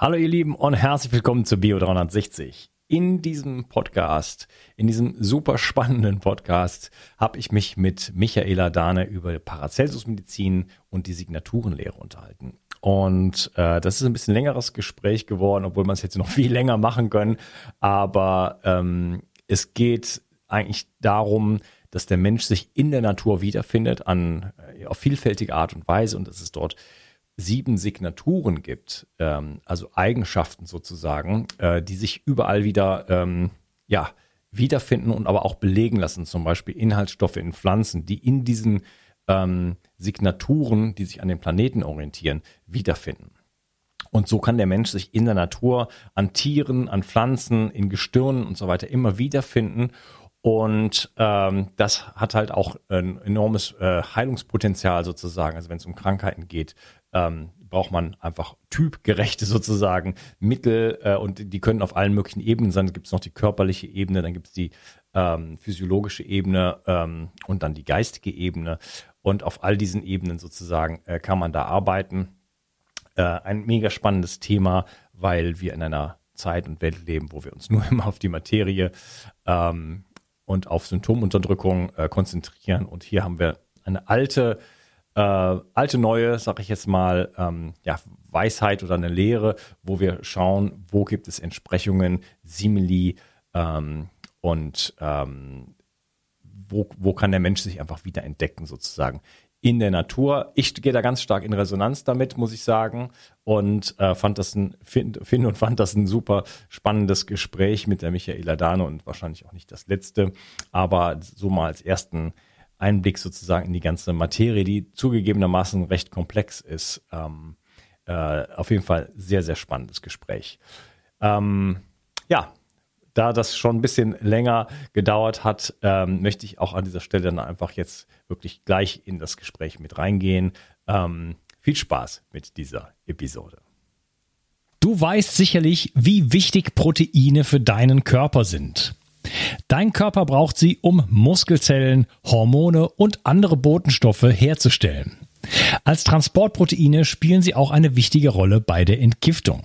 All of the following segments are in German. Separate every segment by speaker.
Speaker 1: Hallo ihr Lieben und herzlich willkommen zu Bio 360. In diesem Podcast, in diesem super spannenden Podcast, habe ich mich mit Michaela Dahne über Paracelsus-Medizin und die Signaturenlehre unterhalten. Und äh, das ist ein bisschen längeres Gespräch geworden, obwohl man es jetzt noch viel länger machen können. Aber ähm, es geht eigentlich darum, dass der Mensch sich in der Natur wiederfindet an äh, auf vielfältige Art und Weise und dass es dort sieben Signaturen gibt, ähm, also Eigenschaften sozusagen, äh, die sich überall wieder ähm, ja, wiederfinden und aber auch belegen lassen, zum Beispiel Inhaltsstoffe in Pflanzen, die in diesen ähm, Signaturen, die sich an den Planeten orientieren, wiederfinden. Und so kann der Mensch sich in der Natur an Tieren, an Pflanzen, in Gestirnen und so weiter immer wiederfinden. Und ähm, das hat halt auch ein enormes äh, Heilungspotenzial sozusagen. Also wenn es um Krankheiten geht, ähm, braucht man einfach typgerechte sozusagen Mittel äh, und die können auf allen möglichen Ebenen sein. Dann gibt es noch die körperliche Ebene, dann gibt es die ähm, physiologische Ebene ähm, und dann die geistige Ebene. Und auf all diesen Ebenen sozusagen äh, kann man da arbeiten. Äh, ein mega spannendes Thema, weil wir in einer Zeit und Welt leben, wo wir uns nur immer auf die Materie ähm, und auf Symptomunterdrückung äh, konzentrieren. Und hier haben wir eine alte äh, alte neue, sag ich jetzt mal, ähm, ja, Weisheit oder eine Lehre, wo wir schauen, wo gibt es Entsprechungen, Simili ähm, und ähm, wo, wo kann der Mensch sich einfach wieder entdecken sozusagen in der Natur. Ich gehe da ganz stark in Resonanz damit, muss ich sagen, und äh, fand das ein, finde find und fand das ein super spannendes Gespräch mit der Michaela Dane und wahrscheinlich auch nicht das letzte, aber so mal als ersten Einblick sozusagen in die ganze Materie, die zugegebenermaßen recht komplex ist. Ähm, äh, auf jeden Fall sehr, sehr spannendes Gespräch. Ähm, ja, da das schon ein bisschen länger gedauert hat, ähm, möchte ich auch an dieser Stelle dann einfach jetzt wirklich gleich in das Gespräch mit reingehen. Ähm, viel Spaß mit dieser Episode.
Speaker 2: Du weißt sicherlich, wie wichtig Proteine für deinen Körper sind. Dein Körper braucht sie, um Muskelzellen, Hormone und andere Botenstoffe herzustellen. Als Transportproteine spielen sie auch eine wichtige Rolle bei der Entgiftung.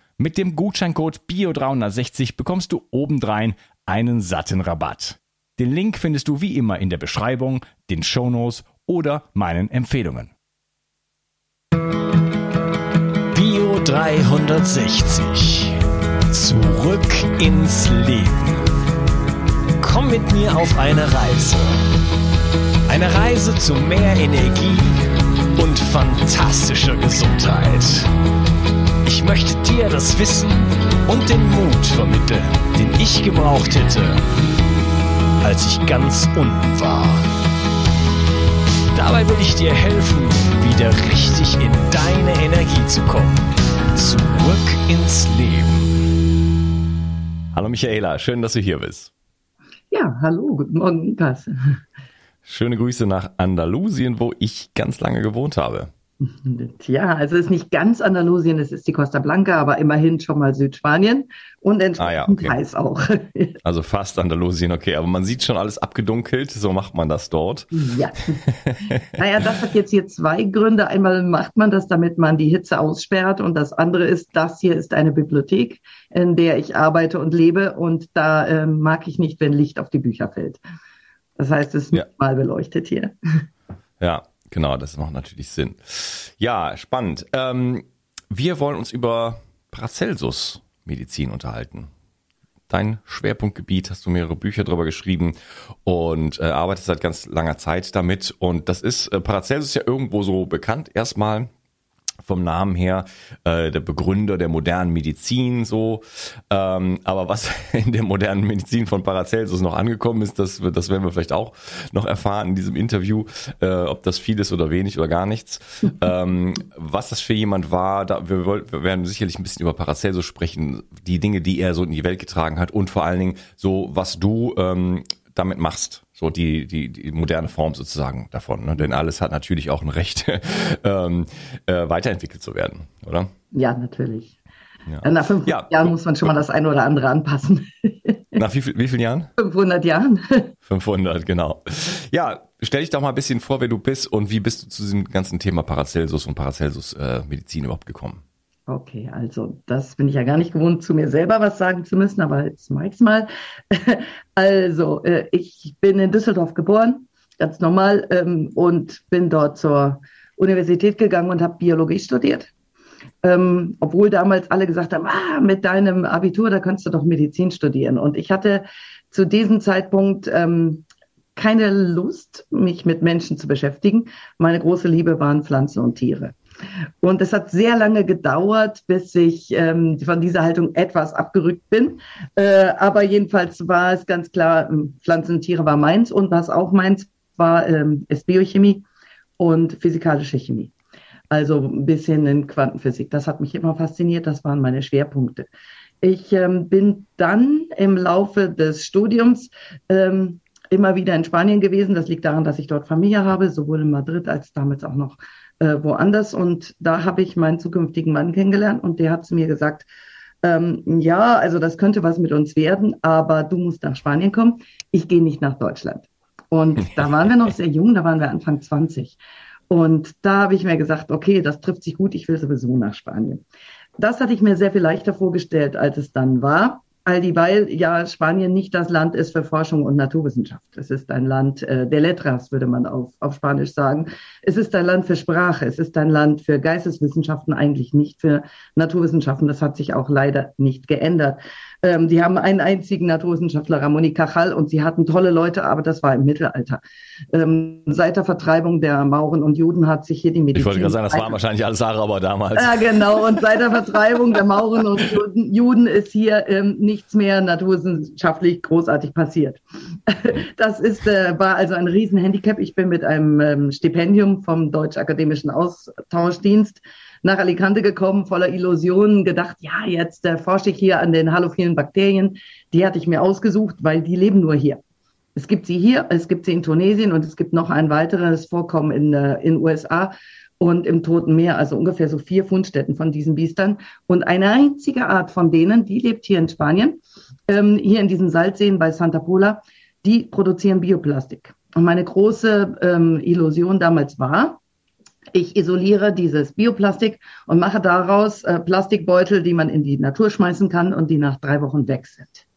Speaker 1: Mit dem Gutscheincode BIO360 bekommst du obendrein einen satten Rabatt. Den Link findest du wie immer in der Beschreibung, den Shownotes oder meinen Empfehlungen.
Speaker 2: Bio 360. Zurück ins Leben. Komm mit mir auf eine Reise. Eine Reise zu mehr Energie und fantastischer Gesundheit. Ich möchte dir das Wissen und den Mut vermitteln, den ich gebraucht hätte, als ich ganz unten war. Dabei will ich dir helfen, wieder richtig in deine Energie zu kommen. Zurück ins Leben.
Speaker 1: Hallo Michaela, schön, dass du hier bist.
Speaker 3: Ja, hallo, guten Morgen, Lukas.
Speaker 1: Schöne Grüße nach Andalusien, wo ich ganz lange gewohnt habe.
Speaker 3: Tja, also es ist nicht ganz Andalusien, es ist die Costa Blanca, aber immerhin schon mal Südspanien und entsprechend ah, ja, okay. heiß auch.
Speaker 1: Also fast Andalusien, okay, aber man sieht schon alles abgedunkelt, so macht man das dort.
Speaker 3: Ja. naja, das hat jetzt hier zwei Gründe. Einmal macht man das, damit man die Hitze aussperrt und das andere ist, das hier ist eine Bibliothek, in der ich arbeite und lebe und da äh, mag ich nicht, wenn Licht auf die Bücher fällt. Das heißt, es ist ja. mal beleuchtet hier.
Speaker 1: Ja, Genau, das macht natürlich Sinn. Ja, spannend. Ähm, wir wollen uns über Paracelsus-Medizin unterhalten. Dein Schwerpunktgebiet, hast du mehrere Bücher drüber geschrieben und äh, arbeitest seit ganz langer Zeit damit. Und das ist, äh, Paracelsus ja irgendwo so bekannt erstmal vom Namen her äh, der Begründer der modernen Medizin so. Ähm, aber was in der modernen Medizin von Paracelsus noch angekommen ist, das, das werden wir vielleicht auch noch erfahren in diesem Interview, äh, ob das viel ist oder wenig oder gar nichts. ähm, was das für jemand war, da, wir, wir werden sicherlich ein bisschen über Paracelsus sprechen, die Dinge, die er so in die Welt getragen hat und vor allen Dingen so, was du ähm, damit machst. So die, die, die moderne Form sozusagen davon. Ne? Denn alles hat natürlich auch ein Recht, ähm, äh, weiterentwickelt zu werden, oder?
Speaker 3: Ja, natürlich. Ja. Nach 500 ja. Jahren muss man schon mal das eine oder andere anpassen.
Speaker 1: Nach wie, viel, wie vielen Jahren?
Speaker 3: 500 Jahren.
Speaker 1: 500, genau. Ja, stell dich doch mal ein bisschen vor, wer du bist und wie bist du zu diesem ganzen Thema Paracelsus und Paracelsus äh, Medizin überhaupt gekommen?
Speaker 3: Okay, also das bin ich ja gar nicht gewohnt, zu mir selber was sagen zu müssen, aber jetzt mach ich's mal. Also, äh, ich bin in Düsseldorf geboren, ganz normal, ähm, und bin dort zur Universität gegangen und habe Biologie studiert. Ähm, obwohl damals alle gesagt haben, ah, mit deinem Abitur, da kannst du doch Medizin studieren. Und ich hatte zu diesem Zeitpunkt ähm, keine Lust, mich mit Menschen zu beschäftigen. Meine große Liebe waren Pflanzen und Tiere. Und es hat sehr lange gedauert, bis ich ähm, von dieser Haltung etwas abgerückt bin. Äh, aber jedenfalls war es ganz klar, ähm, Pflanzen und Tiere war meins und was auch meins war, ähm, ist Biochemie und physikalische Chemie. Also ein bisschen in Quantenphysik. Das hat mich immer fasziniert, das waren meine Schwerpunkte. Ich ähm, bin dann im Laufe des Studiums ähm, immer wieder in Spanien gewesen. Das liegt daran, dass ich dort Familie habe, sowohl in Madrid als damals auch noch äh, woanders. Und da habe ich meinen zukünftigen Mann kennengelernt und der hat zu mir gesagt, ähm, ja, also das könnte was mit uns werden, aber du musst nach Spanien kommen. Ich gehe nicht nach Deutschland. Und da waren wir noch sehr jung, da waren wir Anfang 20. Und da habe ich mir gesagt, okay, das trifft sich gut, ich will sowieso nach Spanien. Das hatte ich mir sehr viel leichter vorgestellt, als es dann war. All dieweil ja Spanien nicht das Land ist für Forschung und Naturwissenschaft. Es ist ein Land äh, der Letras, würde man auf, auf Spanisch sagen. Es ist ein Land für Sprache. Es ist ein Land für Geisteswissenschaften, eigentlich nicht für Naturwissenschaften. Das hat sich auch leider nicht geändert. Ähm, die haben einen einzigen Naturwissenschaftler, Ramon y Cajal, und sie hatten tolle Leute, aber das war im Mittelalter. Ähm, seit der Vertreibung der Mauren und Juden hat sich hier die Medizin...
Speaker 1: Ich wollte gerade sagen, das waren wahrscheinlich alles Araber damals.
Speaker 3: Ja, genau. Und seit der Vertreibung der Mauren und Juden ist hier ähm, nichts mehr naturwissenschaftlich großartig passiert. Das ist, äh, war also ein Riesenhandicap. Ich bin mit einem ähm, Stipendium vom Deutsch-Akademischen Austauschdienst nach Alicante gekommen, voller Illusionen, gedacht, ja, jetzt äh, forsche ich hier an den halophilen Bakterien. Die hatte ich mir ausgesucht, weil die leben nur hier. Es gibt sie hier, es gibt sie in Tunesien und es gibt noch ein weiteres Vorkommen in den äh, USA und im Toten Meer, also ungefähr so vier Fundstätten von diesen Biestern. Und eine einzige Art von denen, die lebt hier in Spanien, ähm, hier in diesen Salzseen bei Santa Pola, die produzieren Bioplastik. Und meine große ähm, Illusion damals war, Ich isoliere dieses Bioplastik und mache daraus äh, Plastikbeutel, die man in die Natur schmeißen kann und die nach drei Wochen weg sind.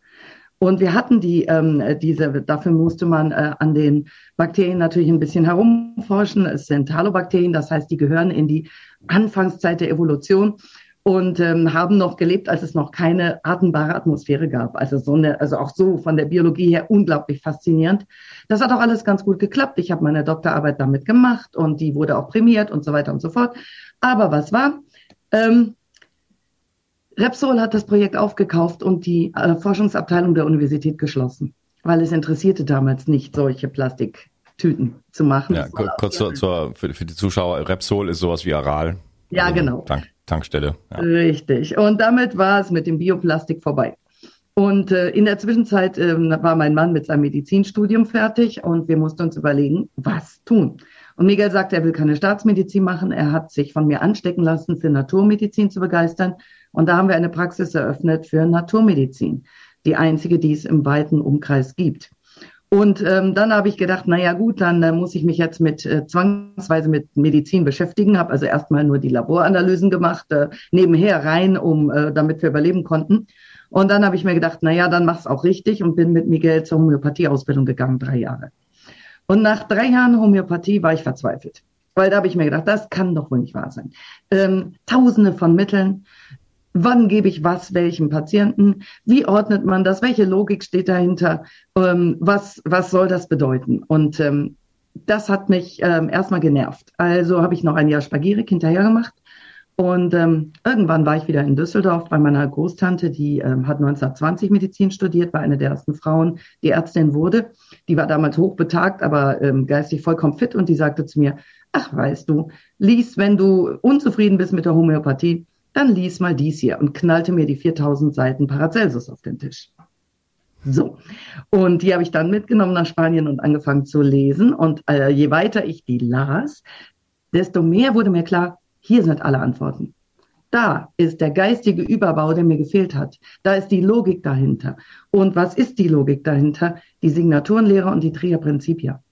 Speaker 3: Und wir hatten die, ähm, diese, dafür musste man äh, an den Bakterien natürlich ein bisschen herumforschen. Es sind Halobakterien, das heißt, die gehören in die Anfangszeit der Evolution und ähm, haben noch gelebt, als es noch keine atembare Atmosphäre gab. Also so eine, also auch so von der Biologie her unglaublich faszinierend. Das hat auch alles ganz gut geklappt. Ich habe meine Doktorarbeit damit gemacht und die wurde auch prämiert und so weiter und so fort. Aber was war? Ähm, Repsol hat das Projekt aufgekauft und die äh, Forschungsabteilung der Universität geschlossen, weil es interessierte damals nicht, solche Plastiktüten zu machen.
Speaker 1: Ja, kurz zur, zur, für, für, die Zuschauer, Repsol ist sowas wie Aral.
Speaker 3: Ja, also genau.
Speaker 1: Tank, Tankstelle. Ja.
Speaker 3: Richtig. Und damit war es mit dem Bioplastik vorbei. Und äh, in der Zwischenzeit äh, war mein Mann mit seinem Medizinstudium fertig und wir mussten uns überlegen, was tun. Und Miguel sagte, er will keine Staatsmedizin machen. Er hat sich von mir anstecken lassen, für Naturmedizin zu begeistern. Und da haben wir eine Praxis eröffnet für Naturmedizin. Die einzige, die es im weiten Umkreis gibt. Und ähm, dann habe ich gedacht, na ja gut, dann äh, muss ich mich jetzt mit äh, zwangsweise mit Medizin beschäftigen. Habe also erstmal nur die Laboranalysen gemacht, äh, nebenher rein, um äh, damit wir überleben konnten. Und dann habe ich mir gedacht, na ja, dann mach's auch richtig und bin mit Miguel zur Homöopathieausbildung gegangen, drei Jahre. Und nach drei Jahren Homöopathie war ich verzweifelt. Weil da habe ich mir gedacht, das kann doch wohl nicht wahr sein. Ähm, Tausende von Mitteln. Wann gebe ich was welchem Patienten? Wie ordnet man das? Welche Logik steht dahinter? Ähm, was, was soll das bedeuten? Und ähm, das hat mich ähm, erstmal genervt. Also habe ich noch ein Jahr Spagirik hinterher gemacht und ähm, irgendwann war ich wieder in Düsseldorf bei meiner Großtante, die ähm, hat 1920 Medizin studiert, war eine der ersten Frauen, die Ärztin wurde. Die war damals hochbetagt, aber ähm, geistig vollkommen fit und die sagte zu mir, ach weißt du, lies, wenn du unzufrieden bist mit der Homöopathie, dann lies mal dies hier und knallte mir die 4000 Seiten Paracelsus auf den Tisch. So, und die habe ich dann mitgenommen nach Spanien und angefangen zu lesen. Und äh, je weiter ich die las, desto mehr wurde mir klar, hier sind alle Antworten. Da ist der geistige Überbau, der mir gefehlt hat. Da ist die Logik dahinter. Und was ist die Logik dahinter? Die Signaturenlehre und die Trier Principia.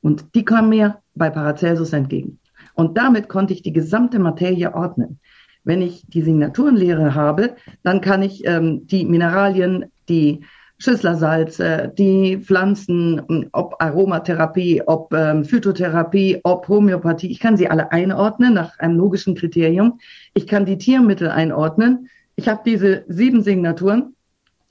Speaker 3: Und die kommen mir bei Paracelsus entgegen. Und damit konnte ich die gesamte Materie ordnen. Wenn ich die Signaturenlehre habe, dann kann ich ähm, die Mineralien, die Schüsslersalze, die Pflanzen, ob Aromatherapie, ob ähm, Phytotherapie, ob Homöopathie. Ich kann sie alle einordnen nach einem logischen Kriterium. Ich kann die Tiermittel einordnen. Ich habe diese sieben Signaturen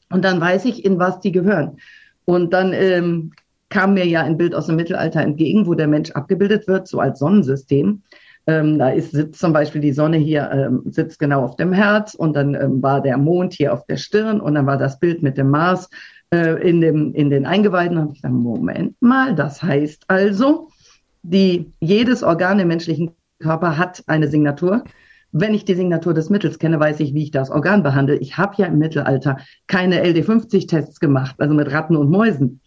Speaker 3: und dann weiß ich, in was die gehören. Und dann ähm, kam mir ja ein Bild aus dem Mittelalter entgegen, wo der Mensch abgebildet wird, so als Sonnensystem. Ähm, da ist, sitzt zum Beispiel die Sonne hier, ähm, sitzt genau auf dem Herz und dann ähm, war der Mond hier auf der Stirn und dann war das Bild mit dem Mars äh, in, dem, in den Eingeweiden. Und ich gesagt, Moment mal, das heißt also, die, jedes Organ im menschlichen Körper hat eine Signatur. Wenn ich die Signatur des Mittels kenne, weiß ich, wie ich das Organ behandle. Ich habe ja im Mittelalter keine LD50-Tests gemacht, also mit Ratten und Mäusen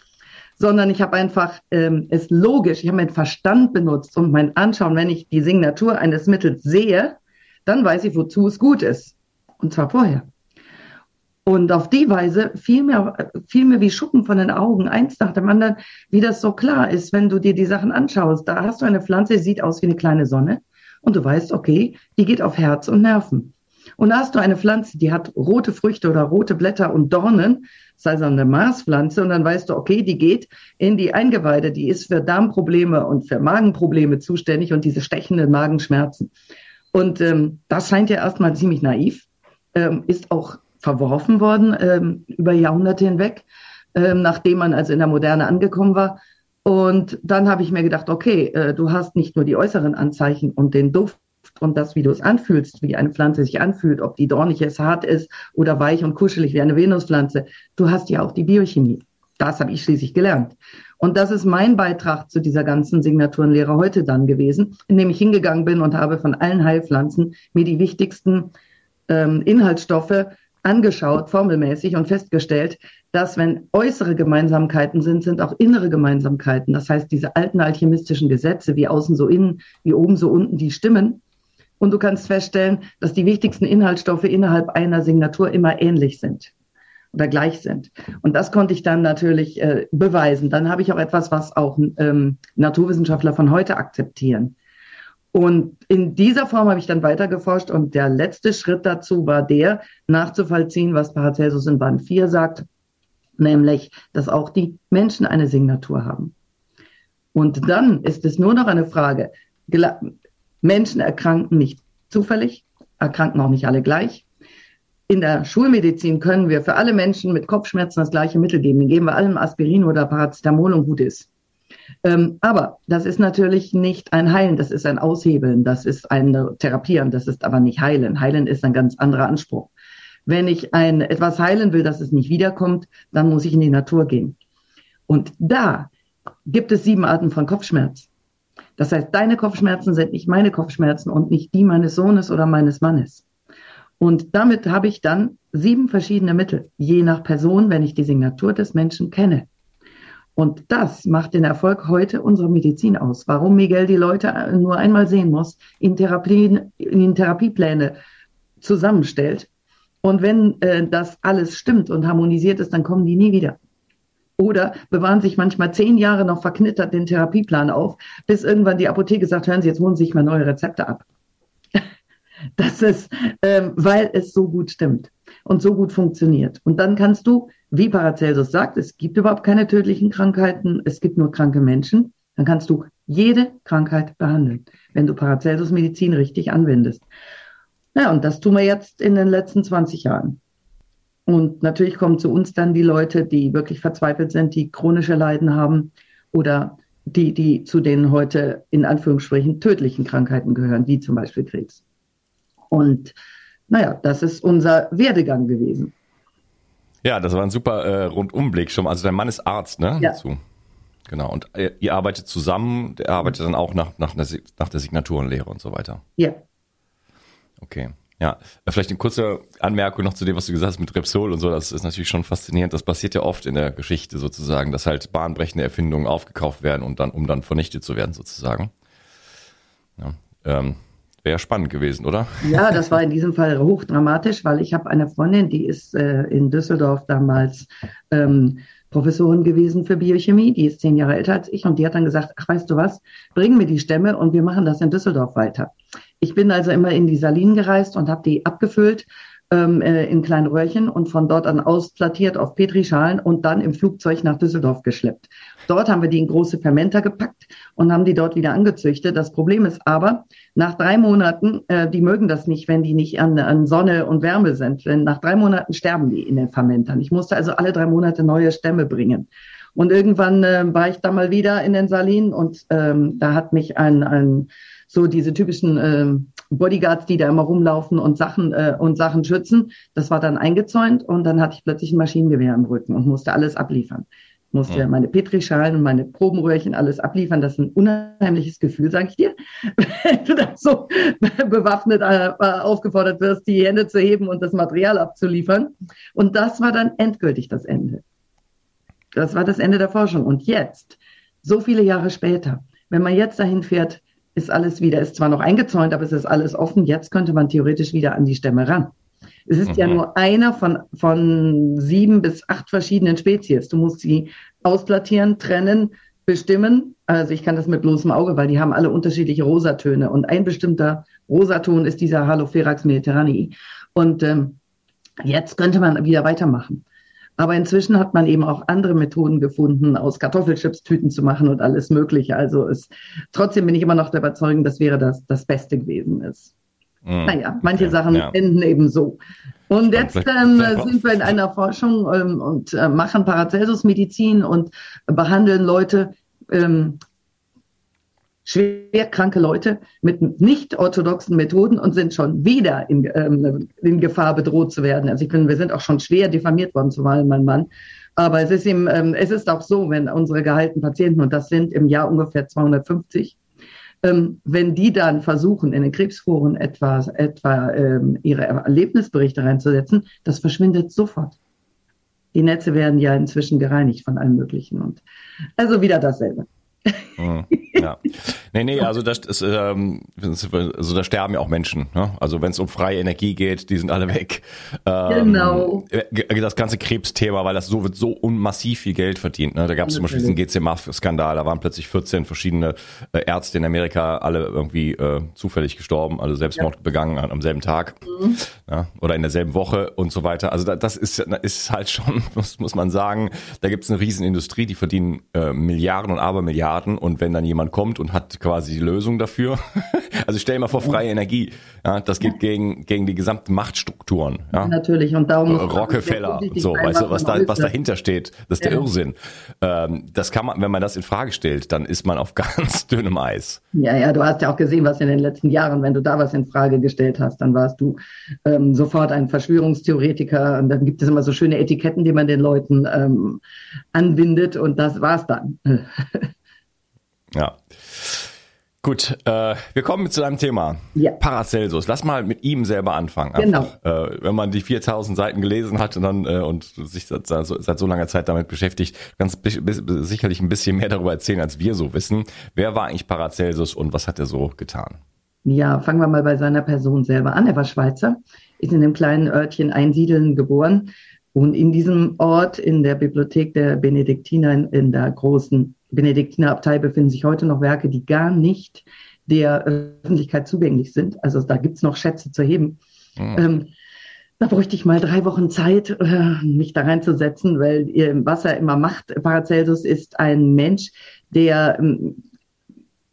Speaker 3: sondern ich habe einfach ähm, es logisch, ich habe meinen Verstand benutzt und mein Anschauen, wenn ich die Signatur eines Mittels sehe, dann weiß ich, wozu es gut ist. Und zwar vorher. Und auf die Weise fiel mir, fiel mir wie Schuppen von den Augen, eins nach dem anderen, wie das so klar ist, wenn du dir die Sachen anschaust. Da hast du eine Pflanze, die sieht aus wie eine kleine Sonne und du weißt, okay, die geht auf Herz und Nerven. Und da hast du eine Pflanze, die hat rote Früchte oder rote Blätter und Dornen, sei es eine Marspflanze, und dann weißt du, okay, die geht in die Eingeweide, die ist für Darmprobleme und für Magenprobleme zuständig und diese stechenden Magenschmerzen. Und ähm, das scheint ja erstmal ziemlich naiv, ähm, ist auch verworfen worden ähm, über Jahrhunderte hinweg, ähm, nachdem man also in der Moderne angekommen war. Und dann habe ich mir gedacht, okay, äh, du hast nicht nur die äußeren Anzeichen und den Duft und das, wie du es anfühlst, wie eine Pflanze sich anfühlt, ob die dornig ist, hart ist oder weich und kuschelig wie eine Venuspflanze. Du hast ja auch die Biochemie. Das habe ich schließlich gelernt. Und das ist mein Beitrag zu dieser ganzen Signaturenlehre heute dann gewesen, indem ich hingegangen bin und habe von allen Heilpflanzen mir die wichtigsten ähm, Inhaltsstoffe angeschaut, formelmäßig und festgestellt, dass wenn äußere Gemeinsamkeiten sind, sind auch innere Gemeinsamkeiten. Das heißt, diese alten alchemistischen Gesetze, wie außen so innen, wie oben so unten, die stimmen. Und du kannst feststellen, dass die wichtigsten Inhaltsstoffe innerhalb einer Signatur immer ähnlich sind oder gleich sind. Und das konnte ich dann natürlich äh, beweisen. Dann habe ich auch etwas, was auch ähm, Naturwissenschaftler von heute akzeptieren. Und in dieser Form habe ich dann weiter geforscht und der letzte Schritt dazu war der, nachzuvollziehen, was Paracelsus in Band 4 sagt, nämlich, dass auch die Menschen eine Signatur haben. Und dann ist es nur noch eine Frage, Menschen erkranken nicht zufällig, erkranken auch nicht alle gleich. In der Schulmedizin können wir für alle Menschen mit Kopfschmerzen das gleiche Mittel geben. Den geben wir allen Aspirin oder Paracetamol und gut ist. Ähm, aber das ist natürlich nicht ein Heilen, das ist ein Aushebeln, das ist ein Therapieren, das ist aber nicht Heilen. Heilen ist ein ganz anderer Anspruch. Wenn ich ein, etwas heilen will, dass es nicht wiederkommt, dann muss ich in die Natur gehen. Und da gibt es sieben Arten von Kopfschmerz. Das heißt, deine Kopfschmerzen sind nicht meine Kopfschmerzen und nicht die meines Sohnes oder meines Mannes. Und damit habe ich dann sieben verschiedene Mittel, je nach Person, wenn ich die Signatur des Menschen kenne. Und das macht den Erfolg heute unserer Medizin aus. Warum Miguel die Leute nur einmal sehen muss, in, Therapien, in Therapiepläne zusammenstellt. Und wenn äh, das alles stimmt und harmonisiert ist, dann kommen die nie wieder. Oder bewahren sich manchmal zehn Jahre noch verknittert den Therapieplan auf, bis irgendwann die Apotheke sagt, hören Sie, jetzt holen Sie sich mal neue Rezepte ab. Das ist, ähm, weil es so gut stimmt und so gut funktioniert. Und dann kannst du wie Paracelsus sagt, es gibt überhaupt keine tödlichen Krankheiten, es gibt nur kranke Menschen, dann kannst du jede Krankheit behandeln, wenn du Paracelsus Medizin richtig anwendest. Ja, und das tun wir jetzt in den letzten 20 Jahren. Und natürlich kommen zu uns dann die Leute, die wirklich verzweifelt sind, die chronische Leiden haben oder die, die zu den heute in Anführungsstrichen tödlichen Krankheiten gehören, wie zum Beispiel Krebs. Und naja, das ist unser Werdegang gewesen.
Speaker 1: Ja, das war ein super äh, Rundumblick schon. Also dein Mann ist Arzt, ne?
Speaker 3: Ja.
Speaker 1: Dazu. Genau. Und ihr, ihr arbeitet zusammen, der arbeitet dann auch nach, nach, nach der Signaturenlehre und so weiter.
Speaker 3: Ja.
Speaker 1: Okay. Ja, vielleicht eine kurze Anmerkung noch zu dem, was du gesagt hast mit Repsol und so. Das ist natürlich schon faszinierend. Das passiert ja oft in der Geschichte sozusagen, dass halt bahnbrechende Erfindungen aufgekauft werden und dann, um dann vernichtet zu werden sozusagen. Ja, ähm, Wäre spannend gewesen, oder?
Speaker 3: Ja, das war in diesem Fall hochdramatisch, weil ich habe eine Freundin, die ist äh, in Düsseldorf damals ähm, Professorin gewesen für Biochemie, die ist zehn Jahre älter als ich und die hat dann gesagt, ach weißt du was, bring mir die Stämme und wir machen das in Düsseldorf weiter. Ich bin also immer in die Salinen gereist und habe die abgefüllt ähm, äh, in kleinen Röhrchen und von dort an ausplattiert auf Petrischalen und dann im Flugzeug nach Düsseldorf geschleppt. Dort haben wir die in große Fermenter gepackt und haben die dort wieder angezüchtet. Das Problem ist aber, nach drei Monaten, äh, die mögen das nicht, wenn die nicht an, an Sonne und Wärme sind. Wenn, nach drei Monaten sterben die in den Fermentern. Ich musste also alle drei Monate neue Stämme bringen. Und irgendwann äh, war ich da mal wieder in den Salinen und ähm, da hat mich ein, ein so diese typischen äh, Bodyguards, die da immer rumlaufen und Sachen äh, und Sachen schützen. Das war dann eingezäunt und dann hatte ich plötzlich ein Maschinengewehr im Rücken und musste alles abliefern. Musste ja. meine Petrischalen und meine Probenröhrchen alles abliefern. Das ist ein unheimliches Gefühl, sage ich dir, wenn du dann so bewaffnet äh, aufgefordert wirst, die Hände zu heben und das Material abzuliefern. Und das war dann endgültig das Ende. Das war das Ende der Forschung. Und jetzt, so viele Jahre später, wenn man jetzt dahin fährt, ist alles wieder, ist zwar noch eingezäunt, aber es ist alles offen. Jetzt könnte man theoretisch wieder an die Stämme ran. Es ist mhm. ja nur einer von, von sieben bis acht verschiedenen Spezies. Du musst sie ausplattieren, trennen, bestimmen. Also ich kann das mit bloßem Auge, weil die haben alle unterschiedliche Rosatöne. Und ein bestimmter Rosaton ist dieser Halopherax mediterranei. Und ähm, jetzt könnte man wieder weitermachen. Aber inzwischen hat man eben auch andere Methoden gefunden, aus Kartoffelchips Tüten zu machen und alles Mögliche. Also es, trotzdem bin ich immer noch der Überzeugung, das wäre das, das Beste gewesen ist. Mm. Naja, manche okay. Sachen ja. enden eben so. Und jetzt ähm, sind wir in einer Forschung ähm, und äh, machen Paracelsus-Medizin und behandeln Leute, ähm, schwerkranke Leute mit nicht orthodoxen Methoden und sind schon wieder in, ähm, in Gefahr bedroht zu werden. Also ich bin, wir sind auch schon schwer diffamiert worden, zumal mein Mann. Aber es ist ihm, ähm, es ist auch so, wenn unsere gehaltenen Patienten, und das sind im Jahr ungefähr 250, ähm, wenn die dann versuchen, in den Krebsforen etwa, etwa ähm, ihre Erlebnisberichte reinzusetzen, das verschwindet sofort. Die Netze werden ja inzwischen gereinigt von allem Möglichen und also wieder dasselbe.
Speaker 1: Mhm. Ja. Nee, nee, also das ist, ähm, also da sterben ja auch Menschen. Ne? Also wenn es um freie Energie geht, die sind alle weg. Ähm, genau. Äh, das ganze Krebsthema, weil das so wird so unmassiv viel Geld verdient. Ne? Da gab es zum Beispiel diesen GCMAF-Skandal, da waren plötzlich 14 verschiedene äh, Ärzte in Amerika, alle irgendwie äh, zufällig gestorben, also Selbstmord ja. begangen am selben Tag mhm. ja? oder in derselben Woche und so weiter. Also das ist, ist halt schon, muss, muss man sagen, da gibt es eine Riesenindustrie, die verdienen äh, Milliarden und Abermilliarden und wenn dann jemand kommt und hat quasi die Lösung dafür. also stell dir mal vor, freie Energie. Ja, das geht gegen, gegen die gesamten Machtstrukturen. Ja?
Speaker 3: Natürlich. Und darum
Speaker 1: Rockefeller, so, weißt du, was da, was dahinter steht, das ist der Irrsinn. Ähm, das kann man, wenn man das in Frage stellt, dann ist man auf ganz dünnem Eis.
Speaker 3: Ja, ja, du hast ja auch gesehen, was in den letzten Jahren, wenn du da was in Frage gestellt hast, dann warst du ähm, sofort ein Verschwörungstheoretiker. Und dann gibt es immer so schöne Etiketten, die man den Leuten ähm, anbindet und das war's dann.
Speaker 1: Ja. Gut, äh, wir kommen zu einem Thema. Ja. Paracelsus. Lass mal mit ihm selber anfangen. Einfach. Genau. Äh, wenn man die 4000 Seiten gelesen hat und dann äh, und sich seit, seit so langer Zeit damit beschäftigt, ganz sicherlich ein bisschen mehr darüber erzählen, als wir so wissen. Wer war eigentlich Paracelsus und was hat er so getan?
Speaker 3: Ja, fangen wir mal bei seiner Person selber an. Er war Schweizer, ist in dem kleinen Örtchen Einsiedeln geboren und in diesem Ort in der Bibliothek der Benediktiner in, in der großen Benediktinerabtei befinden sich heute noch Werke, die gar nicht der Öffentlichkeit zugänglich sind. Also da gibt's noch Schätze zu heben. Mhm. Ähm, da bräuchte ich mal drei Wochen Zeit, äh, mich da reinzusetzen, weil äh, was er immer macht, Paracelsus ist ein Mensch, der ähm,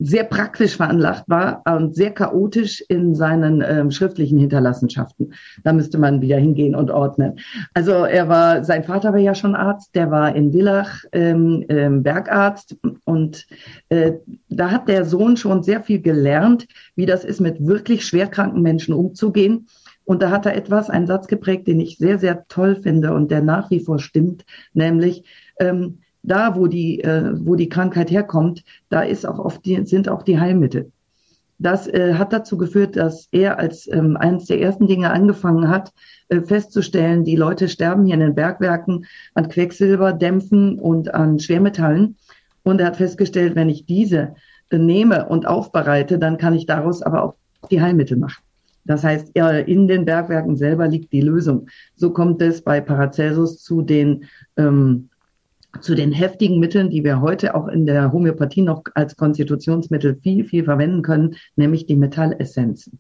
Speaker 3: sehr praktisch veranlagt war und sehr chaotisch in seinen ähm, schriftlichen Hinterlassenschaften. Da müsste man wieder hingehen und ordnen. Also er war, sein Vater war ja schon Arzt, der war in Villach ähm, ähm, Bergarzt und äh, da hat der Sohn schon sehr viel gelernt, wie das ist, mit wirklich schwerkranken Menschen umzugehen. Und da hat er etwas, einen Satz geprägt, den ich sehr, sehr toll finde und der nach wie vor stimmt, nämlich, ähm, da, wo die, äh, wo die Krankheit herkommt, da ist auch oft die, sind auch die Heilmittel. Das äh, hat dazu geführt, dass er als ähm, eines der ersten Dinge angefangen hat, äh, festzustellen, die Leute sterben hier in den Bergwerken an Quecksilber, Dämpfen und an Schwermetallen. Und er hat festgestellt, wenn ich diese äh, nehme und aufbereite, dann kann ich daraus aber auch die Heilmittel machen. Das heißt, in den Bergwerken selber liegt die Lösung. So kommt es bei Paracelsus zu den ähm, zu den heftigen Mitteln, die wir heute auch in der Homöopathie noch als Konstitutionsmittel viel, viel verwenden können, nämlich die Metallessenzen.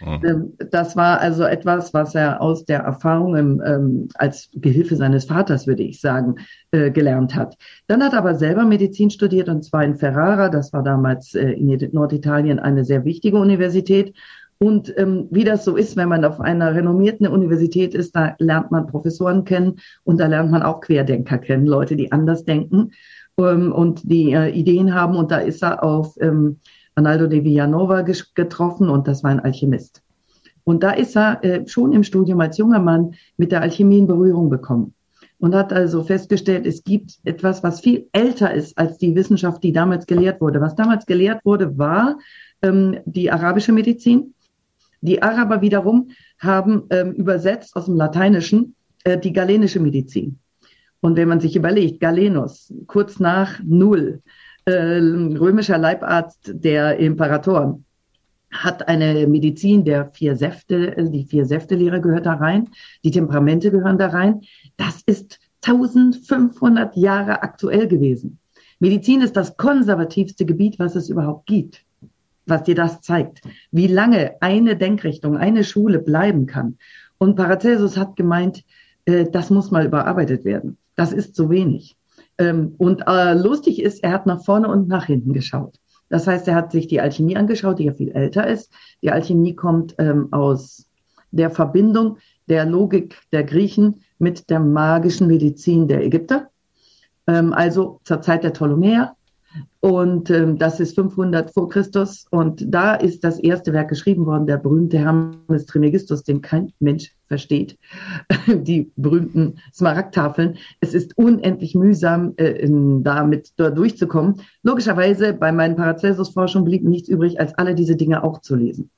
Speaker 3: Mhm. Das war also etwas, was er aus der Erfahrung im, ähm, als Gehilfe seines Vaters, würde ich sagen, äh, gelernt hat. Dann hat er aber selber Medizin studiert und zwar in Ferrara. Das war damals äh, in Norditalien eine sehr wichtige Universität. Und ähm, wie das so ist, wenn man auf einer renommierten Universität ist, da lernt man Professoren kennen und da lernt man auch Querdenker kennen, Leute, die anders denken ähm, und die äh, Ideen haben. Und da ist er auf ähm, Arnaldo de Villanova getroffen und das war ein Alchemist. Und da ist er äh, schon im Studium als junger Mann mit der Alchemie in Berührung bekommen und hat also festgestellt, es gibt etwas, was viel älter ist als die Wissenschaft, die damals gelehrt wurde. Was damals gelehrt wurde, war ähm, die arabische Medizin die Araber wiederum haben ähm, übersetzt aus dem Lateinischen äh, die galenische Medizin. Und wenn man sich überlegt, Galenus, kurz nach Null, äh, römischer Leibarzt der Imperatoren, hat eine Medizin der vier Säfte, äh, die vier Säfte-Lehre gehört da rein, die Temperamente gehören da rein. Das ist 1500 Jahre aktuell gewesen. Medizin ist das konservativste Gebiet, was es überhaupt gibt was dir das zeigt, wie lange eine Denkrichtung, eine Schule bleiben kann. Und Paracelsus hat gemeint, äh, das muss mal überarbeitet werden. Das ist zu wenig. Ähm, und äh, lustig ist, er hat nach vorne und nach hinten geschaut. Das heißt, er hat sich die Alchemie angeschaut, die ja viel älter ist. Die Alchemie kommt ähm, aus der Verbindung der Logik der Griechen mit der magischen Medizin der Ägypter. Ähm, also zur Zeit der Ptolemäer und ähm, das ist 500 vor Christus. Und da ist das erste Werk geschrieben worden, der berühmte Hermes Trismegistus, den kein Mensch versteht. Die berühmten Smaragdtafeln. Es ist unendlich mühsam, äh, damit da durchzukommen. Logischerweise, bei meinen Paracelsus-Forschungen blieb nichts übrig, als alle diese Dinge auch zu lesen.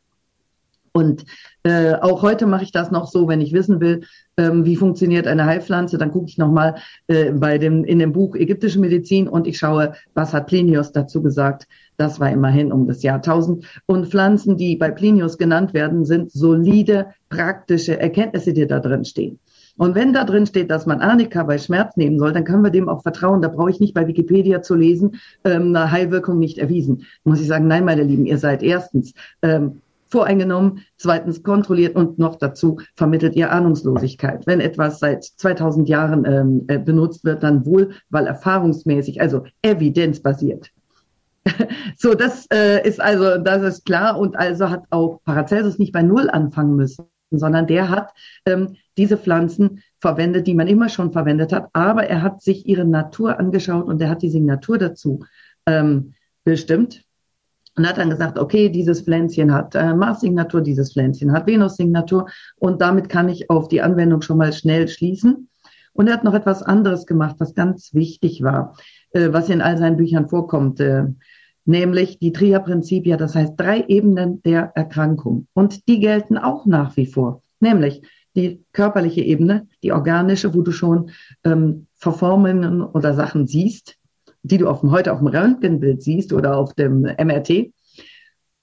Speaker 3: Und äh, auch heute mache ich das noch so, wenn ich wissen will, ähm, wie funktioniert eine Heilpflanze, dann gucke ich nochmal äh, bei dem, in dem Buch Ägyptische Medizin und ich schaue, was hat Plinius dazu gesagt. Das war immerhin um das Jahr 1000. Und Pflanzen, die bei Plinius genannt werden, sind solide, praktische Erkenntnisse, die da drin stehen. Und wenn da drin steht, dass man Arnika bei Schmerz nehmen soll, dann können wir dem auch vertrauen. Da brauche ich nicht bei Wikipedia zu lesen, ähm, eine Heilwirkung nicht erwiesen. muss ich sagen, nein, meine Lieben, ihr seid erstens ähm, voreingenommen, zweitens kontrolliert und noch dazu vermittelt ihr Ahnungslosigkeit. Wenn etwas seit 2000 Jahren ähm, äh, benutzt wird, dann wohl, weil erfahrungsmäßig, also evidenzbasiert. so, das äh, ist also, das ist klar und also hat auch Paracelsus nicht bei Null anfangen müssen, sondern der hat ähm, diese Pflanzen verwendet, die man immer schon verwendet hat, aber er hat sich ihre Natur angeschaut und er hat die Signatur dazu ähm, bestimmt und hat dann gesagt, okay, dieses Pflänzchen hat äh, Mars-Signatur, dieses Pflänzchen hat Venus-Signatur und damit kann ich auf die Anwendung schon mal schnell schließen. Und er hat noch etwas anderes gemacht, was ganz wichtig war, äh, was in all seinen Büchern vorkommt, äh, nämlich die Tria-Prinzipia, das heißt drei Ebenen der Erkrankung. Und die gelten auch nach wie vor, nämlich die körperliche Ebene, die organische, wo du schon ähm, Verformungen oder Sachen siehst, die du auf dem, heute auf dem Röntgenbild siehst oder auf dem MRT.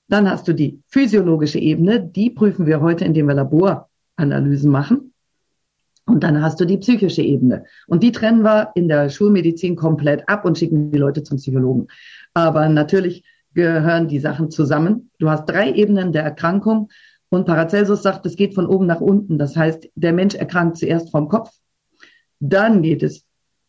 Speaker 3: Dann hast du die physiologische Ebene, die prüfen wir heute, indem wir Laboranalysen machen. Und dann hast du die psychische Ebene. Und die trennen wir in der Schulmedizin komplett ab und schicken die Leute zum Psychologen. Aber natürlich gehören die Sachen zusammen. Du hast drei Ebenen der Erkrankung. Und Paracelsus sagt, es geht von oben nach unten. Das heißt, der Mensch erkrankt zuerst vom Kopf. Dann geht es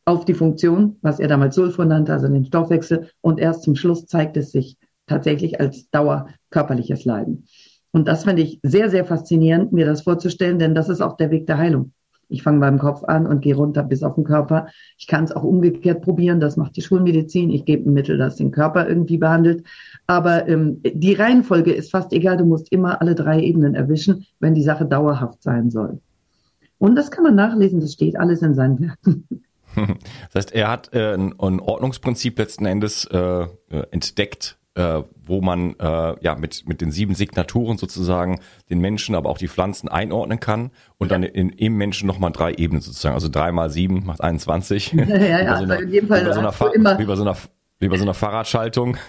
Speaker 3: auf die Funktion, was er damals Sulfur nannte, also den Stoffwechsel. Und erst zum Schluss zeigt es sich tatsächlich als dauerkörperliches Leiden. Und das finde ich sehr, sehr faszinierend, mir das vorzustellen, denn das ist auch der Weg der Heilung. Ich fange beim Kopf an und gehe runter bis auf den Körper. Ich kann es auch umgekehrt probieren. Das macht die Schulmedizin. Ich gebe ein Mittel, das den Körper irgendwie behandelt. Aber ähm, die Reihenfolge ist fast egal. Du musst immer alle drei Ebenen erwischen, wenn die Sache dauerhaft sein soll. Und das kann man nachlesen. Das steht alles in seinen Werken.
Speaker 1: Das heißt, er hat äh, ein, ein, Ordnungsprinzip letzten Endes äh, entdeckt, äh, wo man äh, ja mit, mit den sieben Signaturen sozusagen den Menschen, aber auch die Pflanzen einordnen kann und ja. dann in, im Menschen nochmal drei Ebenen sozusagen. Also drei mal sieben macht 21. Ja, ja, ja. So einer, in jedem Fall über so einer, immer, über so einer wie bei so einer Fahrradschaltung.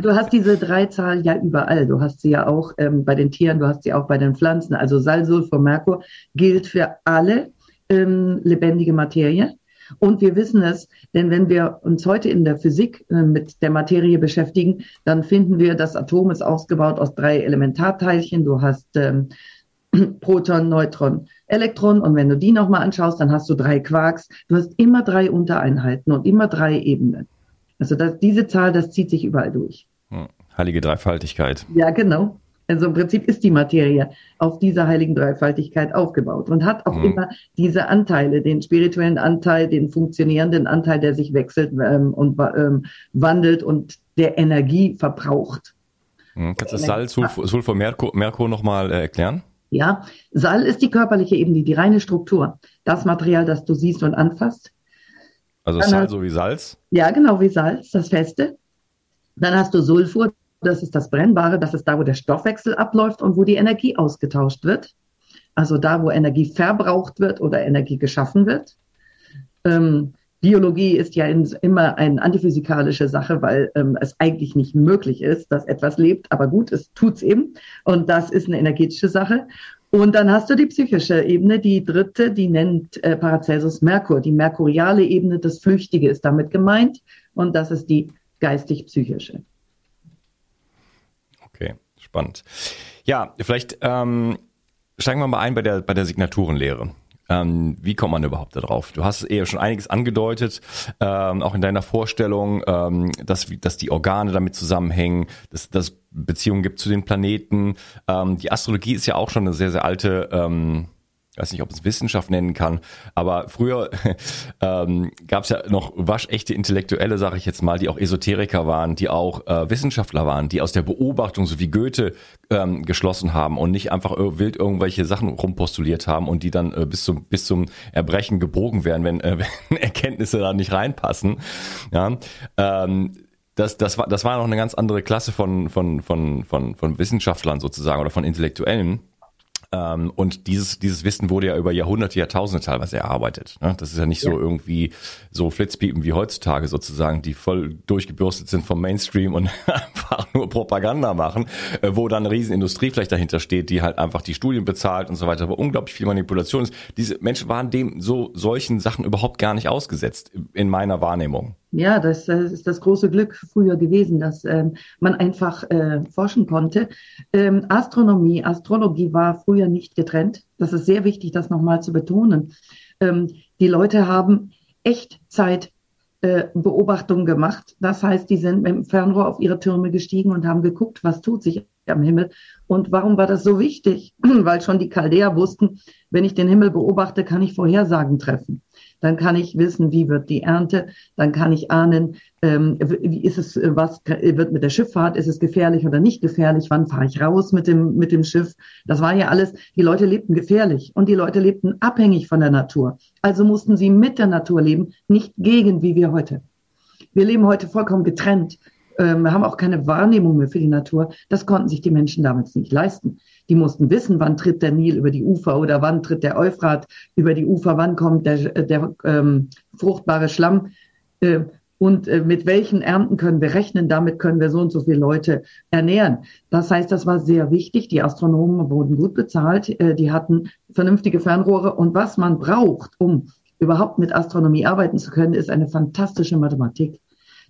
Speaker 3: Du hast diese Dreizahl ja überall. Du hast sie ja auch ähm, bei den Tieren, du hast sie auch bei den Pflanzen. Also Salsulfur Merkur gilt für alle ähm, lebendige Materie. Und wir wissen es, denn wenn wir uns heute in der Physik äh, mit der Materie beschäftigen, dann finden wir, das Atom ist ausgebaut aus drei Elementarteilchen. Du hast ähm, Proton, Neutron, Elektron. Und wenn du die nochmal anschaust, dann hast du drei Quarks. Du hast immer drei Untereinheiten und immer drei Ebenen. Also das, diese Zahl, das zieht sich überall durch.
Speaker 1: Hm. Heilige Dreifaltigkeit.
Speaker 3: Ja, genau. Also im Prinzip ist die Materie auf dieser heiligen Dreifaltigkeit aufgebaut und hat auch mhm. immer diese Anteile, den spirituellen Anteil, den funktionierenden Anteil, der sich wechselt ähm, und ähm, wandelt und der Energie verbraucht.
Speaker 1: Mhm. Kannst du Sal, Sulfur, Sulfur Merkur, Merkur nochmal äh, erklären?
Speaker 3: Ja, Sal ist die körperliche Ebene, die reine Struktur. Das Material, das du siehst und anfasst.
Speaker 1: Also Sal so wie Salz?
Speaker 3: Ja, genau wie Salz, das Feste. Dann hast du Sulfur, das ist das Brennbare, das ist da, wo der Stoffwechsel abläuft und wo die Energie ausgetauscht wird. Also da, wo Energie verbraucht wird oder Energie geschaffen wird. Ähm, Biologie ist ja in, immer eine antiphysikalische Sache, weil ähm, es eigentlich nicht möglich ist, dass etwas lebt. Aber gut, es tut's eben. Und das ist eine energetische Sache. Und dann hast du die psychische Ebene, die dritte, die nennt äh, Paracelsus Merkur. Die merkuriale Ebene, das Flüchtige ist damit gemeint. Und das ist die geistig-psychische.
Speaker 1: Spannend. Ja, vielleicht ähm, steigen wir mal ein bei der, bei der Signaturenlehre. Ähm, wie kommt man überhaupt darauf? Du hast eher schon einiges angedeutet, ähm, auch in deiner Vorstellung, ähm, dass, dass die Organe damit zusammenhängen, dass dass Beziehungen gibt zu den Planeten. Ähm, die Astrologie ist ja auch schon eine sehr, sehr alte ähm, weiß nicht, ob es Wissenschaft nennen kann, aber früher ähm, gab es ja noch waschechte Intellektuelle, sage ich jetzt mal, die auch Esoteriker waren, die auch äh, Wissenschaftler waren, die aus der Beobachtung, so wie Goethe, ähm, geschlossen haben und nicht einfach wild irgendwelche Sachen rumpostuliert haben und die dann äh, bis zum bis zum Erbrechen gebogen werden, wenn, äh, wenn Erkenntnisse da nicht reinpassen. Ja, ähm, das, das, war, das war noch eine ganz andere Klasse von, von, von, von, von Wissenschaftlern sozusagen oder von Intellektuellen. Ähm, und dieses, dieses Wissen wurde ja über Jahrhunderte, Jahrtausende teilweise erarbeitet. Ne? Das ist ja nicht ja. so irgendwie so Flitzpiepen wie heutzutage sozusagen, die voll durchgebürstet sind vom Mainstream und einfach nur Propaganda machen, äh, wo dann eine Riesenindustrie vielleicht dahinter steht, die halt einfach die Studien bezahlt und so weiter, aber unglaublich viel Manipulation ist. Diese Menschen waren dem so solchen Sachen überhaupt gar nicht ausgesetzt, in meiner Wahrnehmung.
Speaker 3: Ja, das, das ist das große Glück früher gewesen, dass ähm, man einfach äh, forschen konnte. Ähm, Astronomie, Astrologie war früher nicht getrennt. Das ist sehr wichtig, das nochmal zu betonen. Ähm, die Leute haben Echtzeit äh, gemacht. Das heißt, die sind mit dem Fernrohr auf ihre Türme gestiegen und haben geguckt, was tut sich am Himmel. Und warum war das so wichtig? Weil schon die Chaldäer wussten, wenn ich den Himmel beobachte, kann ich Vorhersagen treffen dann kann ich wissen, wie wird die Ernte, dann kann ich ahnen, ähm, wie ist es, was wird mit der Schifffahrt, ist es gefährlich oder nicht gefährlich, wann fahre ich raus mit dem, mit dem Schiff. Das war ja alles, die Leute lebten gefährlich und die Leute lebten abhängig von der Natur. Also mussten sie mit der Natur leben, nicht gegen, wie wir heute. Wir leben heute vollkommen getrennt. Ähm, wir haben auch keine Wahrnehmung mehr für die Natur. Das konnten sich die Menschen damals nicht leisten. Die mussten wissen, wann tritt der Nil über die Ufer oder wann tritt der Euphrat über die Ufer, wann kommt der, der ähm, fruchtbare Schlamm. Äh, und äh, mit welchen Ernten können wir rechnen, damit können wir so und so viele Leute ernähren. Das heißt, das war sehr wichtig. Die Astronomen wurden gut bezahlt, äh, die hatten vernünftige Fernrohre und was man braucht, um überhaupt mit Astronomie arbeiten zu können, ist eine fantastische Mathematik.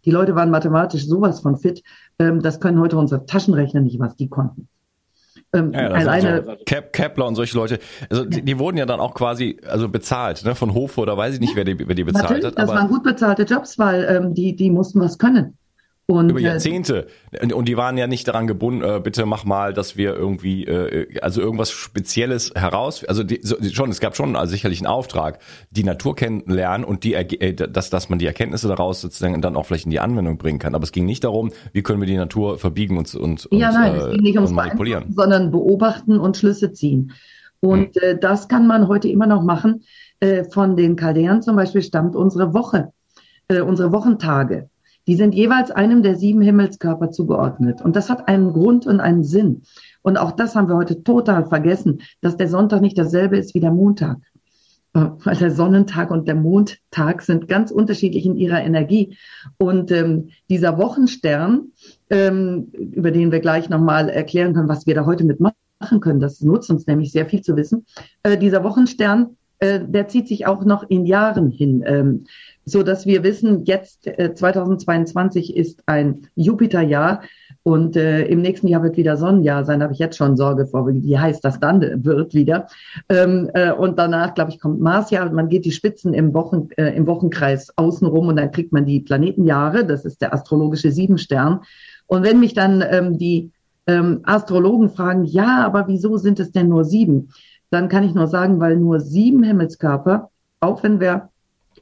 Speaker 3: Die Leute waren mathematisch sowas von fit, ähm, das können heute unsere Taschenrechner nicht, was die konnten.
Speaker 1: Ähm, ja, alleine so Cap, Kepler und solche Leute, also die, die, wurden ja dann auch quasi also bezahlt, ne, von Hofe oder weiß ich nicht, wer die, wer die bezahlt Natürlich, hat.
Speaker 3: Das waren gut bezahlte Jobs, weil ähm, die, die mussten was können.
Speaker 1: Und, über äh, Jahrzehnte. Und die waren ja nicht daran gebunden, äh, bitte mach mal, dass wir irgendwie, äh, also irgendwas Spezielles heraus, also die, so, schon, es gab schon also sicherlich einen Auftrag, die Natur kennenlernen und die, äh, dass, dass man die Erkenntnisse daraus sozusagen dann auch vielleicht in die Anwendung bringen kann. Aber es ging nicht darum, wie können wir die Natur verbiegen und, und,
Speaker 3: ja, nein, es ging nicht ums manipulieren, sondern beobachten und Schlüsse ziehen. Und hm. äh, das kann man heute immer noch machen. Äh, von den Chaldäern zum Beispiel stammt unsere Woche, äh, unsere Wochentage. Die sind jeweils einem der sieben Himmelskörper zugeordnet. Und das hat einen Grund und einen Sinn. Und auch das haben wir heute total vergessen, dass der Sonntag nicht dasselbe ist wie der Montag. Äh, weil der Sonnentag und der Mondtag sind ganz unterschiedlich in ihrer Energie. Und ähm, dieser Wochenstern, ähm, über den wir gleich nochmal erklären können, was wir da heute mitmachen können, das nutzt uns nämlich sehr viel zu wissen. Äh, dieser Wochenstern, äh, der zieht sich auch noch in Jahren hin. Ähm, so dass wir wissen, jetzt äh, 2022 ist ein Jupiterjahr und äh, im nächsten Jahr wird wieder Sonnenjahr sein. Da habe ich jetzt schon Sorge vor, wie heiß das dann wird wieder. Ähm, äh, und danach, glaube ich, kommt Marsjahr. Man geht die Spitzen im, Wochen, äh, im Wochenkreis außenrum und dann kriegt man die Planetenjahre. Das ist der astrologische Siebenstern. Und wenn mich dann ähm, die ähm, Astrologen fragen, ja, aber wieso sind es denn nur sieben? Dann kann ich nur sagen, weil nur sieben Himmelskörper, auch wenn wir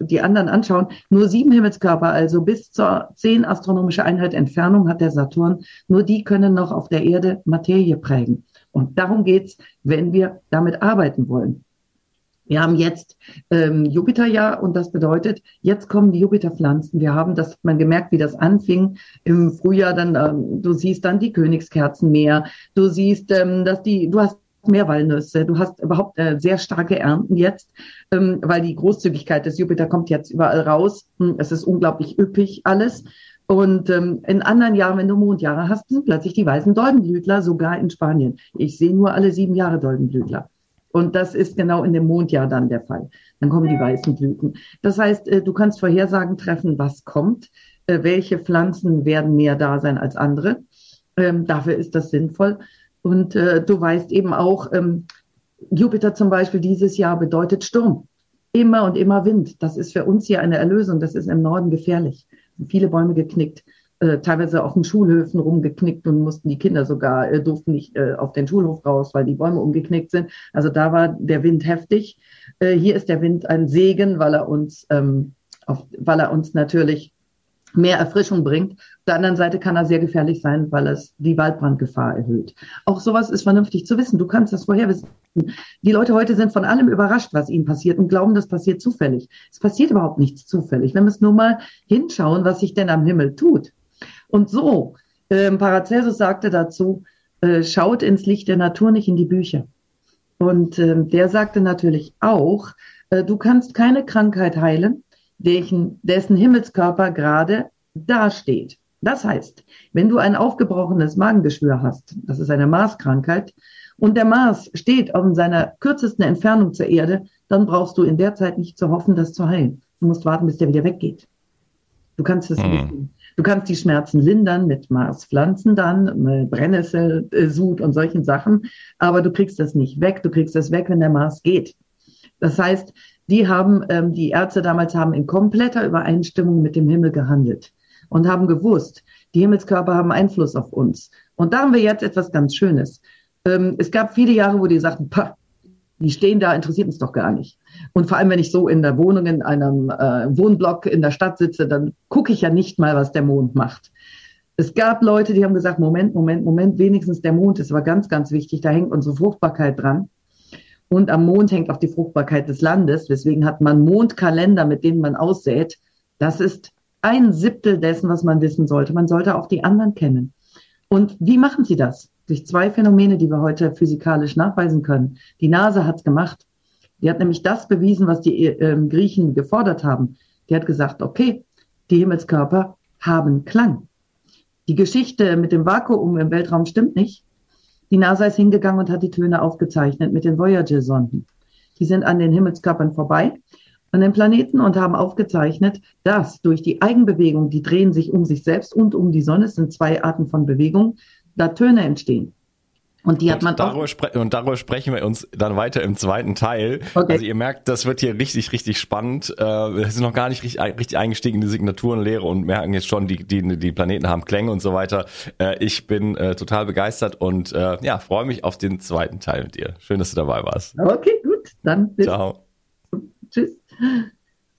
Speaker 3: die anderen anschauen, nur sieben Himmelskörper, also bis zur zehn astronomische Einheit Entfernung hat der Saturn, nur die können noch auf der Erde Materie prägen. Und darum geht's, wenn wir damit arbeiten wollen. Wir haben jetzt ähm, Jupiterjahr und das bedeutet, jetzt kommen die Jupiterpflanzen. Wir haben das, man gemerkt, wie das anfing im Frühjahr. Dann, ähm, du siehst dann die Königskerzen mehr. Du siehst, ähm, dass die, du hast mehr Walnüsse. Du hast überhaupt äh, sehr starke Ernten jetzt, ähm, weil die Großzügigkeit des Jupiter kommt jetzt überall raus. Hm, es ist unglaublich üppig alles. Und ähm, in anderen Jahren, wenn du Mondjahre hast, sind plötzlich die weißen Doldenblütler, sogar in Spanien. Ich sehe nur alle sieben Jahre Doldenblütler. Und das ist genau in dem Mondjahr dann der Fall. Dann kommen die weißen Blüten. Das heißt, äh, du kannst Vorhersagen treffen, was kommt, äh, welche Pflanzen werden mehr da sein als andere. Ähm, dafür ist das sinnvoll. Und äh, du weißt eben auch, ähm, Jupiter zum Beispiel dieses Jahr bedeutet Sturm. Immer und immer Wind. Das ist für uns hier eine Erlösung. Das ist im Norden gefährlich. Viele Bäume geknickt, äh, teilweise auf den Schulhöfen rumgeknickt und mussten die Kinder sogar, äh, durften nicht äh, auf den Schulhof raus, weil die Bäume umgeknickt sind. Also da war der Wind heftig. Äh, hier ist der Wind ein Segen, weil er uns, ähm, auf, weil er uns natürlich mehr Erfrischung bringt. Auf der anderen Seite kann er sehr gefährlich sein, weil es die Waldbrandgefahr erhöht. Auch sowas ist vernünftig zu wissen. Du kannst das vorher wissen. Die Leute heute sind von allem überrascht, was ihnen passiert und glauben, das passiert zufällig. Es passiert überhaupt nichts zufällig. Wir müssen nur mal hinschauen, was sich denn am Himmel tut. Und so, ähm, Paracelsus sagte dazu, äh, schaut ins Licht der Natur, nicht in die Bücher. Und ähm, der sagte natürlich auch, äh, du kannst keine Krankheit heilen, dessen, dessen Himmelskörper gerade dasteht. Das heißt, wenn du ein aufgebrochenes Magengeschwür hast, das ist eine Marskrankheit, und der Mars steht in seiner kürzesten Entfernung zur Erde, dann brauchst du in der Zeit nicht zu hoffen, das zu heilen. Du musst warten, bis der wieder weggeht. Du kannst es hm. nicht. Du kannst die Schmerzen lindern mit Marspflanzen dann, mit Brennnesselsud und solchen Sachen, aber du kriegst das nicht weg. Du kriegst das weg, wenn der Mars geht. Das heißt, die haben, ähm, die Ärzte damals haben in kompletter Übereinstimmung mit dem Himmel gehandelt und haben gewusst, die Himmelskörper haben Einfluss auf uns. Und da haben wir jetzt etwas ganz Schönes. Ähm, es gab viele Jahre, wo die sagten, pah, die stehen da, interessiert uns doch gar nicht. Und vor allem, wenn ich so in der Wohnung, in einem äh, Wohnblock in der Stadt sitze, dann gucke ich ja nicht mal, was der Mond macht. Es gab Leute, die haben gesagt, Moment, Moment, Moment, wenigstens der Mond ist aber ganz, ganz wichtig, da hängt unsere Fruchtbarkeit dran. Und am Mond hängt auch die Fruchtbarkeit des Landes. Deswegen hat man Mondkalender, mit denen man aussät. Das ist ein Siebtel dessen, was man wissen sollte. Man sollte auch die anderen kennen. Und wie machen sie das? Durch zwei Phänomene, die wir heute physikalisch nachweisen können. Die NASA hat es gemacht. Die hat nämlich das bewiesen, was die äh, Griechen gefordert haben. Die hat gesagt, okay, die Himmelskörper haben Klang. Die Geschichte mit dem Vakuum im Weltraum stimmt nicht. Die NASA ist hingegangen und hat die Töne aufgezeichnet mit den Voyager-Sonden. Die sind an den Himmelskörpern vorbei an den Planeten und haben aufgezeichnet, dass durch die Eigenbewegung, die drehen sich um sich selbst und um die Sonne, es sind zwei Arten von Bewegung, da Töne entstehen.
Speaker 1: Und die hat man und darüber, auch und darüber sprechen wir uns dann weiter im zweiten Teil. Okay. Also ihr merkt, das wird hier richtig, richtig spannend. Äh, wir sind noch gar nicht richtig, richtig eingestiegen in die Signaturenlehre und merken jetzt schon, die, die, die Planeten haben Klänge und so weiter. Äh, ich bin äh, total begeistert und äh, ja, freue mich auf den zweiten Teil mit dir. Schön, dass du dabei warst.
Speaker 3: Okay, gut. Dann
Speaker 1: bis. Ciao.
Speaker 4: Tschüss.